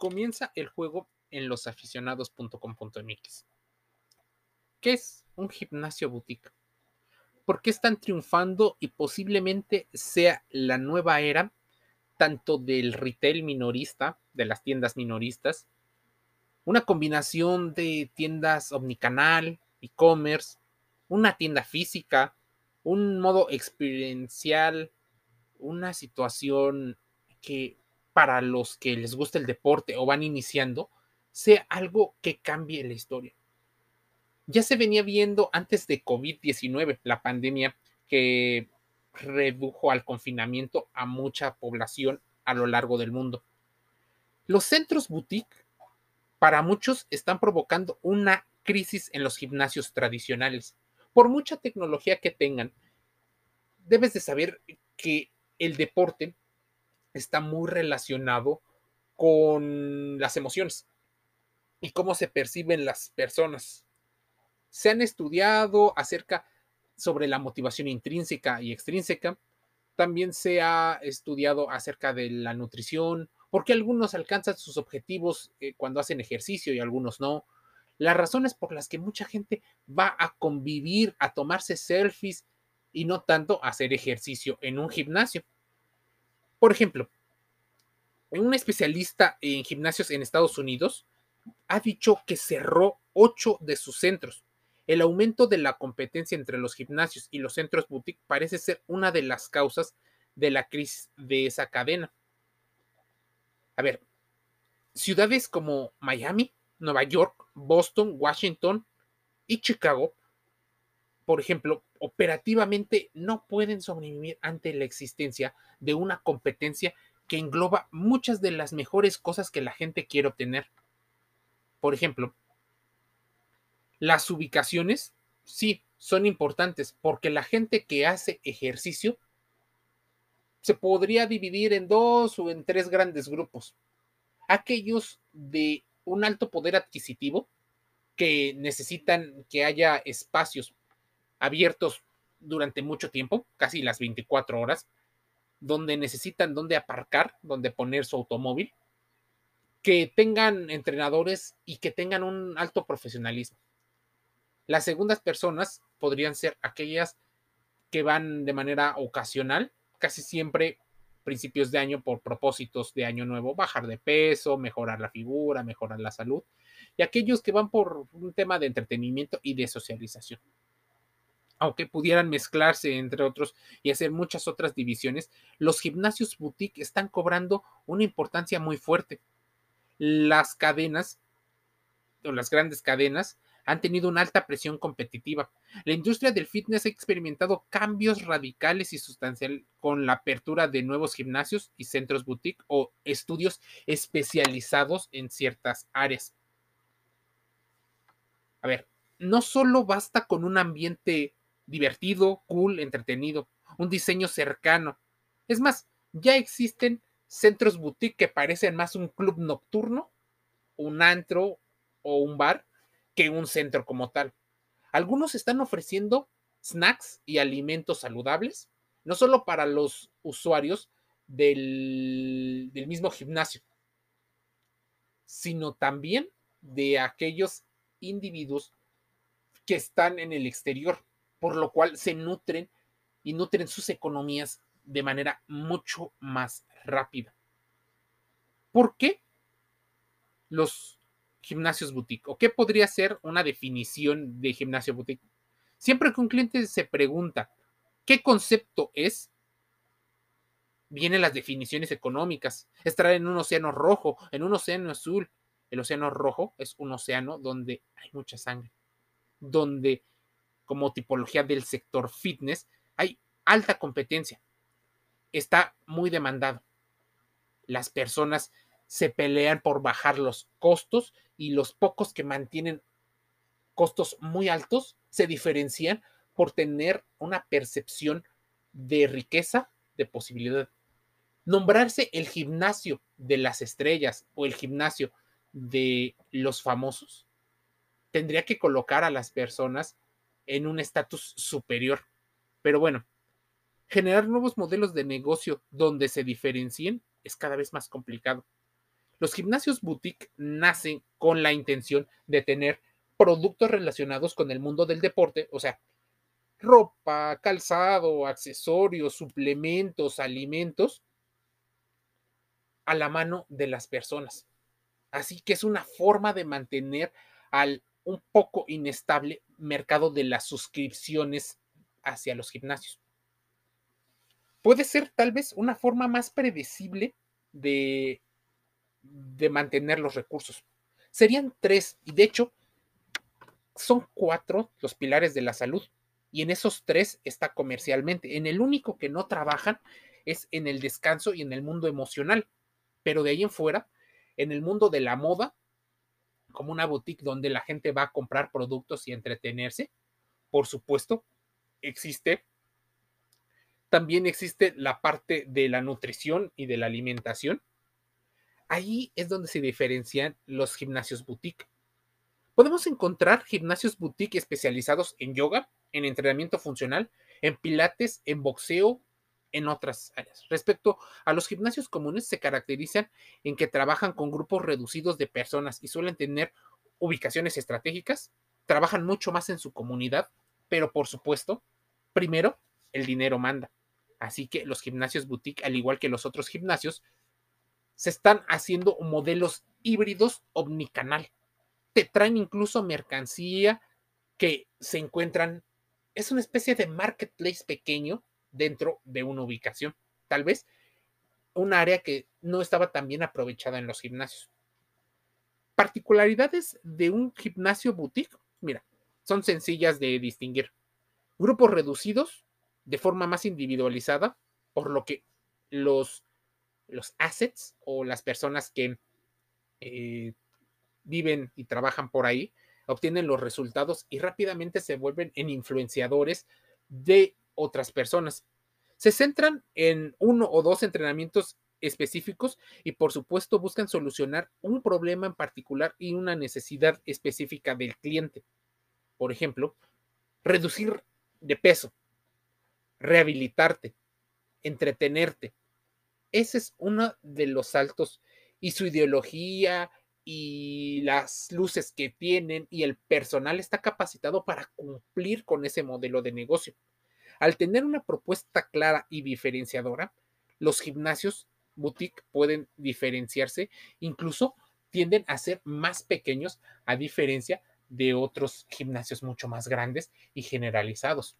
comienza el juego en losaficionados.com.mx. ¿Qué es un gimnasio boutique? ¿Por qué están triunfando y posiblemente sea la nueva era tanto del retail minorista, de las tiendas minoristas, una combinación de tiendas omnicanal, e-commerce, una tienda física, un modo experiencial, una situación que para los que les gusta el deporte o van iniciando, sea algo que cambie la historia. Ya se venía viendo antes de COVID-19, la pandemia que redujo al confinamiento a mucha población a lo largo del mundo. Los centros boutique, para muchos, están provocando una crisis en los gimnasios tradicionales. Por mucha tecnología que tengan, debes de saber que el deporte está muy relacionado con las emociones y cómo se perciben las personas. Se han estudiado acerca sobre la motivación intrínseca y extrínseca. También se ha estudiado acerca de la nutrición, porque algunos alcanzan sus objetivos eh, cuando hacen ejercicio y algunos no. Las razones por las que mucha gente va a convivir, a tomarse selfies y no tanto hacer ejercicio en un gimnasio. Por ejemplo, un especialista en gimnasios en Estados Unidos ha dicho que cerró ocho de sus centros. El aumento de la competencia entre los gimnasios y los centros boutique parece ser una de las causas de la crisis de esa cadena. A ver, ciudades como Miami, Nueva York, Boston, Washington y Chicago, por ejemplo, operativamente no pueden sobrevivir ante la existencia de una competencia que engloba muchas de las mejores cosas que la gente quiere obtener. Por ejemplo, las ubicaciones, sí, son importantes porque la gente que hace ejercicio se podría dividir en dos o en tres grandes grupos. Aquellos de un alto poder adquisitivo que necesitan que haya espacios abiertos durante mucho tiempo, casi las 24 horas, donde necesitan dónde aparcar, donde poner su automóvil, que tengan entrenadores y que tengan un alto profesionalismo. Las segundas personas podrían ser aquellas que van de manera ocasional, casi siempre principios de año por propósitos de año nuevo, bajar de peso, mejorar la figura, mejorar la salud, y aquellos que van por un tema de entretenimiento y de socialización aunque pudieran mezclarse entre otros y hacer muchas otras divisiones, los gimnasios boutique están cobrando una importancia muy fuerte. Las cadenas, o las grandes cadenas, han tenido una alta presión competitiva. La industria del fitness ha experimentado cambios radicales y sustanciales con la apertura de nuevos gimnasios y centros boutique o estudios especializados en ciertas áreas. A ver, no solo basta con un ambiente divertido, cool, entretenido, un diseño cercano. Es más, ya existen centros boutique que parecen más un club nocturno, un antro o un bar que un centro como tal. Algunos están ofreciendo snacks y alimentos saludables, no solo para los usuarios del, del mismo gimnasio, sino también de aquellos individuos que están en el exterior por lo cual se nutren y nutren sus economías de manera mucho más rápida. ¿Por qué los gimnasios boutique? ¿O qué podría ser una definición de gimnasio boutique? Siempre que un cliente se pregunta qué concepto es, vienen las definiciones económicas. Estar en un océano rojo, en un océano azul. El océano rojo es un océano donde hay mucha sangre, donde como tipología del sector fitness, hay alta competencia. Está muy demandado. Las personas se pelean por bajar los costos y los pocos que mantienen costos muy altos se diferencian por tener una percepción de riqueza, de posibilidad. Nombrarse el gimnasio de las estrellas o el gimnasio de los famosos tendría que colocar a las personas en un estatus superior. Pero bueno, generar nuevos modelos de negocio donde se diferencien es cada vez más complicado. Los gimnasios boutique nacen con la intención de tener productos relacionados con el mundo del deporte, o sea, ropa, calzado, accesorios, suplementos, alimentos, a la mano de las personas. Así que es una forma de mantener al un poco inestable mercado de las suscripciones hacia los gimnasios. Puede ser tal vez una forma más predecible de, de mantener los recursos. Serían tres, y de hecho son cuatro los pilares de la salud, y en esos tres está comercialmente. En el único que no trabajan es en el descanso y en el mundo emocional, pero de ahí en fuera, en el mundo de la moda, como una boutique donde la gente va a comprar productos y entretenerse, por supuesto, existe. También existe la parte de la nutrición y de la alimentación. Ahí es donde se diferencian los gimnasios boutique. Podemos encontrar gimnasios boutique especializados en yoga, en entrenamiento funcional, en pilates, en boxeo, en otras áreas. Respecto a los gimnasios comunes, se caracterizan en que trabajan con grupos reducidos de personas y suelen tener ubicaciones estratégicas, trabajan mucho más en su comunidad, pero por supuesto, primero, el dinero manda. Así que los gimnasios boutique, al igual que los otros gimnasios, se están haciendo modelos híbridos omnicanal. Te traen incluso mercancía que se encuentran, es una especie de marketplace pequeño dentro de una ubicación. Tal vez un área que no estaba tan bien aprovechada en los gimnasios. Particularidades de un gimnasio boutique, mira, son sencillas de distinguir. Grupos reducidos de forma más individualizada, por lo que los, los assets o las personas que eh, viven y trabajan por ahí obtienen los resultados y rápidamente se vuelven en influenciadores de otras personas. Se centran en uno o dos entrenamientos específicos y por supuesto buscan solucionar un problema en particular y una necesidad específica del cliente. Por ejemplo, reducir de peso, rehabilitarte, entretenerte. Ese es uno de los saltos y su ideología y las luces que tienen y el personal está capacitado para cumplir con ese modelo de negocio. Al tener una propuesta clara y diferenciadora, los gimnasios boutique pueden diferenciarse, incluso tienden a ser más pequeños a diferencia de otros gimnasios mucho más grandes y generalizados.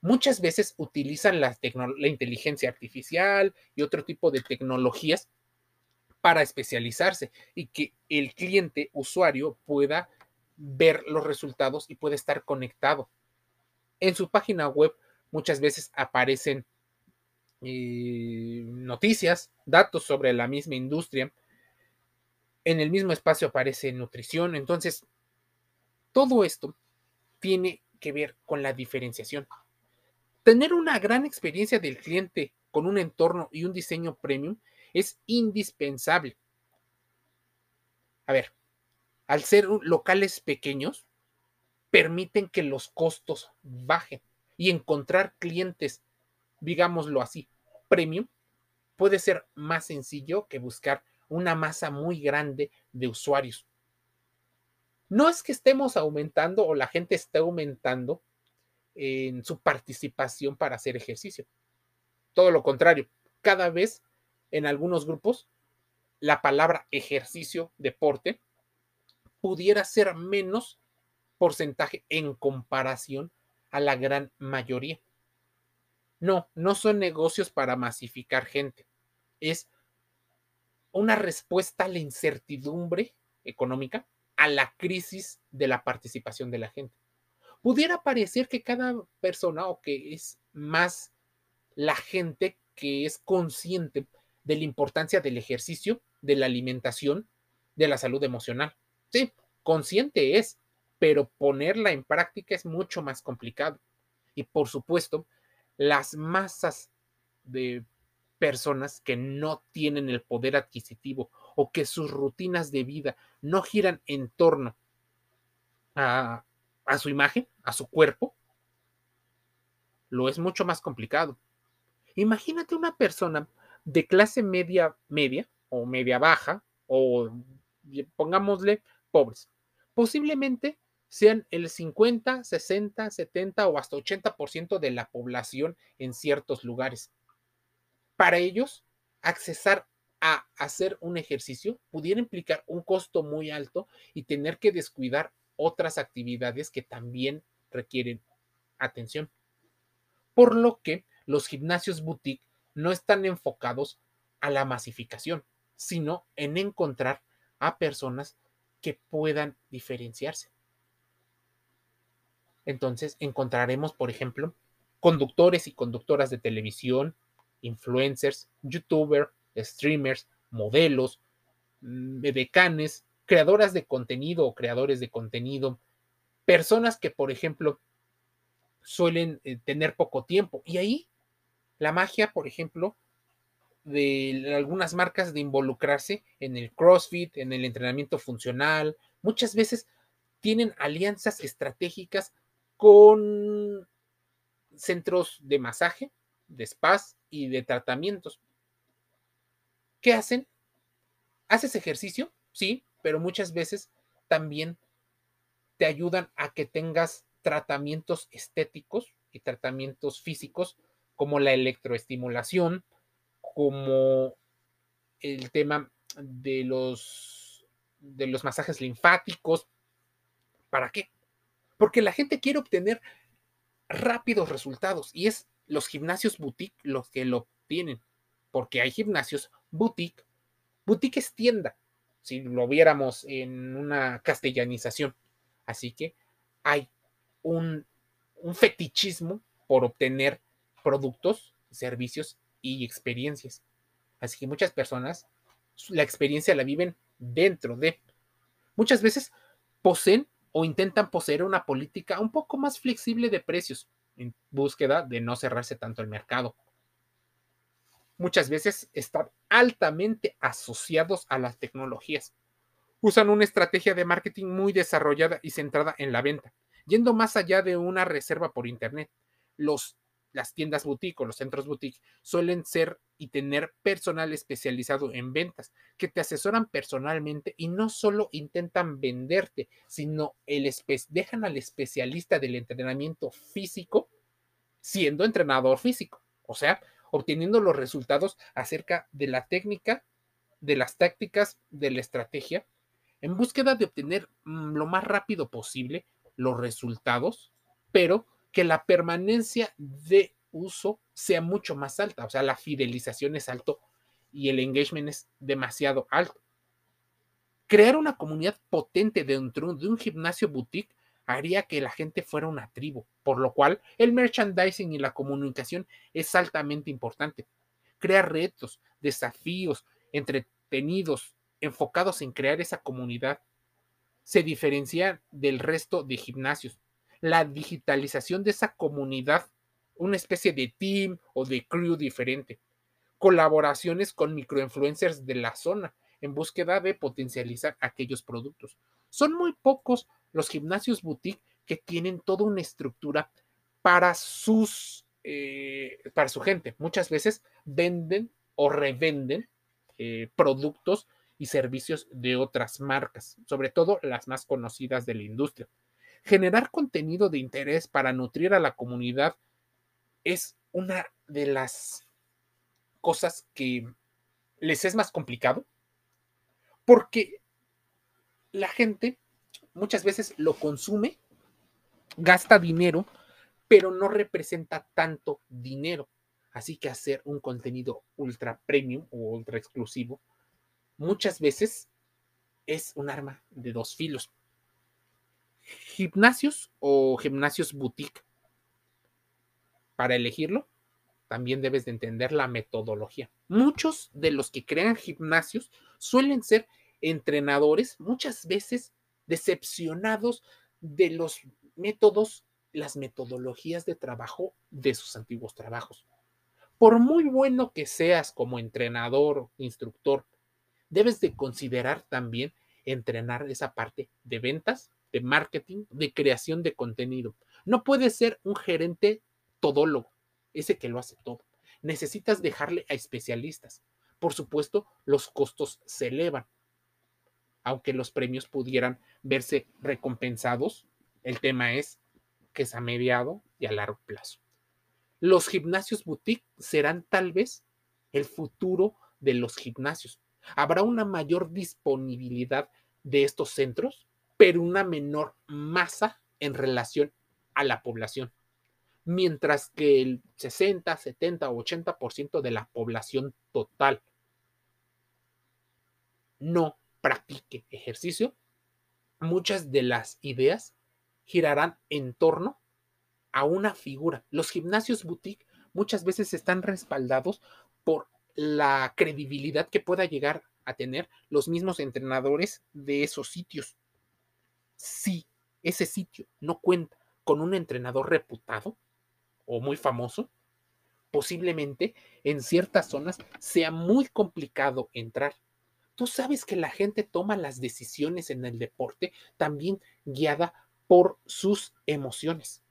Muchas veces utilizan la, inteligencia artificial y otro tipo de tecnologías para especializarse y que el cliente usuario pueda ver los resultados y pueda estar conectado. En su página web muchas veces aparecen eh, noticias, datos sobre la misma industria. En el mismo espacio aparece nutrición. Entonces, todo esto tiene que ver con la diferenciación. Tener una gran experiencia del cliente con un entorno y un diseño premium es indispensable. A ver, al ser locales pequeños, permiten que los costos bajen y encontrar clientes, digámoslo así, premium, puede ser más sencillo que buscar una masa muy grande de usuarios. No es que estemos aumentando o la gente esté aumentando en su participación para hacer ejercicio. Todo lo contrario, cada vez en algunos grupos la palabra ejercicio, deporte, pudiera ser menos porcentaje en comparación a la gran mayoría. No, no son negocios para masificar gente. Es una respuesta a la incertidumbre económica, a la crisis de la participación de la gente. Pudiera parecer que cada persona o que es más la gente que es consciente de la importancia del ejercicio, de la alimentación, de la salud emocional. Sí, consciente es, pero ponerla en práctica es mucho más complicado. Y por supuesto, las masas de personas que no tienen el poder adquisitivo o que sus rutinas de vida no giran en torno a, a su imagen, a su cuerpo, lo es mucho más complicado. Imagínate una persona de clase media, media o media baja o pongámosle pobres, posiblemente sean el 50, 60, 70 o hasta 80% de la población en ciertos lugares. Para ellos, accesar a hacer un ejercicio pudiera implicar un costo muy alto y tener que descuidar otras actividades que también requieren atención. Por lo que los gimnasios boutique no están enfocados a la masificación, sino en encontrar a personas que puedan diferenciarse. Entonces encontraremos, por ejemplo, conductores y conductoras de televisión, influencers, youtubers, streamers, modelos, mm, decanes, creadoras de contenido o creadores de contenido, personas que, por ejemplo, suelen eh, tener poco tiempo. Y ahí la magia, por ejemplo, de algunas marcas de involucrarse en el CrossFit, en el entrenamiento funcional, muchas veces tienen alianzas estratégicas con centros de masaje, de spas y de tratamientos. ¿Qué hacen? ¿Haces ejercicio? Sí, pero muchas veces también te ayudan a que tengas tratamientos estéticos y tratamientos físicos como la electroestimulación, como el tema de los, de los masajes linfáticos. ¿Para qué? Porque la gente quiere obtener rápidos resultados y es los gimnasios boutique los que lo obtienen, porque hay gimnasios boutique. Boutique es tienda, si lo viéramos en una castellanización. Así que hay un, un fetichismo por obtener productos, servicios y experiencias. Así que muchas personas la experiencia la viven dentro de. Muchas veces poseen o intentan poseer una política un poco más flexible de precios en búsqueda de no cerrarse tanto el mercado. Muchas veces están altamente asociados a las tecnologías. Usan una estrategia de marketing muy desarrollada y centrada en la venta, yendo más allá de una reserva por Internet. Los las tiendas boutique o los centros boutique suelen ser y tener personal especializado en ventas que te asesoran personalmente y no solo intentan venderte, sino el dejan al especialista del entrenamiento físico siendo entrenador físico, o sea, obteniendo los resultados acerca de la técnica, de las tácticas, de la estrategia, en búsqueda de obtener mm, lo más rápido posible los resultados, pero que la permanencia de uso sea mucho más alta, o sea, la fidelización es alto y el engagement es demasiado alto. Crear una comunidad potente dentro de un gimnasio boutique haría que la gente fuera una tribu, por lo cual el merchandising y la comunicación es altamente importante. Crear retos, desafíos, entretenidos, enfocados en crear esa comunidad, se diferencia del resto de gimnasios la digitalización de esa comunidad, una especie de team o de crew diferente, colaboraciones con microinfluencers de la zona en búsqueda de potencializar aquellos productos. Son muy pocos los gimnasios boutique que tienen toda una estructura para sus eh, para su gente. Muchas veces venden o revenden eh, productos y servicios de otras marcas, sobre todo las más conocidas de la industria. Generar contenido de interés para nutrir a la comunidad es una de las cosas que les es más complicado porque la gente muchas veces lo consume, gasta dinero, pero no representa tanto dinero. Así que hacer un contenido ultra premium o ultra exclusivo muchas veces es un arma de dos filos gimnasios o gimnasios boutique. Para elegirlo, también debes de entender la metodología. Muchos de los que crean gimnasios suelen ser entrenadores, muchas veces decepcionados de los métodos, las metodologías de trabajo de sus antiguos trabajos. Por muy bueno que seas como entrenador instructor, debes de considerar también entrenar esa parte de ventas de marketing, de creación de contenido. No puedes ser un gerente todólogo, ese que lo hace todo. Necesitas dejarle a especialistas. Por supuesto, los costos se elevan. aunque los premios pudieran verse recompensados, el tema es que es a mediado y a largo plazo. Los gimnasios boutique serán tal vez el futuro de los gimnasios. Habrá una mayor disponibilidad de estos centros, pero una menor masa en relación a la población. Mientras que el 60, 70 o 80% de la población total no practique ejercicio, muchas de las ideas girarán en torno a una figura. Los gimnasios boutique muchas veces están respaldados por la credibilidad que pueda llegar a tener los mismos entrenadores de esos sitios. Si ese sitio no cuenta con un entrenador reputado o muy famoso, posiblemente en ciertas zonas sea muy complicado entrar. Tú sabes que la gente toma las decisiones en el deporte también guiada por sus emociones.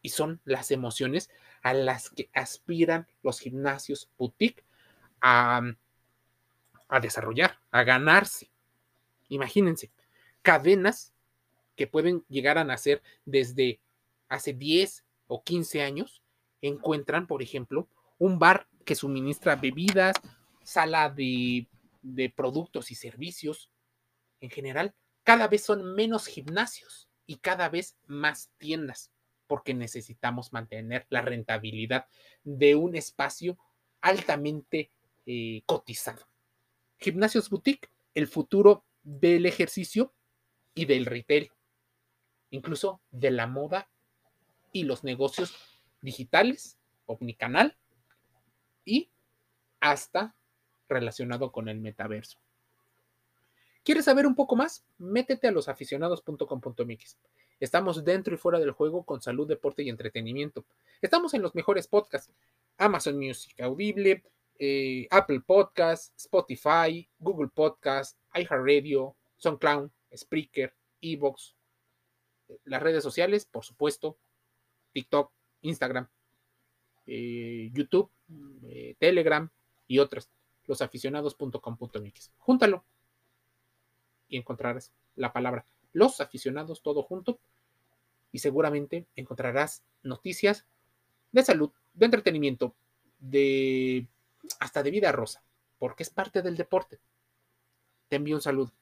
Y son las emociones a las que aspiran los gimnasios boutique a, a desarrollar, a ganarse. Imagínense, cadenas que pueden llegar a nacer desde hace 10 o 15 años, encuentran, por ejemplo, un bar que suministra bebidas, sala de productos y servicios en general, cada vez son menos gimnasios y cada vez más tiendas, porque necesitamos mantener la rentabilidad de un espacio altamente eh, cotizado. Gimnasios boutique, el futuro del ejercicio y del retail, incluso de la moda y los negocios digitales, omnicanal y hasta relacionado con el metaverso. ¿Quieres saber un poco más? Métete a losaficionados.com.mx. Estamos dentro y fuera del juego con salud, deporte y entretenimiento. Estamos en los mejores podcasts: Amazon Music Audible, eh, Apple Podcasts, Spotify, Google Podcasts, iHeartRadio, SoundCloud, Spreaker, Evox, las redes sociales, por supuesto, TikTok, Instagram, eh, YouTube, eh, Telegram y otras losaficionados.com.mx. Júntalo y encontrarás la palabra los aficionados todo junto y seguramente encontrarás noticias de salud, de entretenimiento, de hasta de vida rosa, porque es parte del deporte. Te envío un saludo.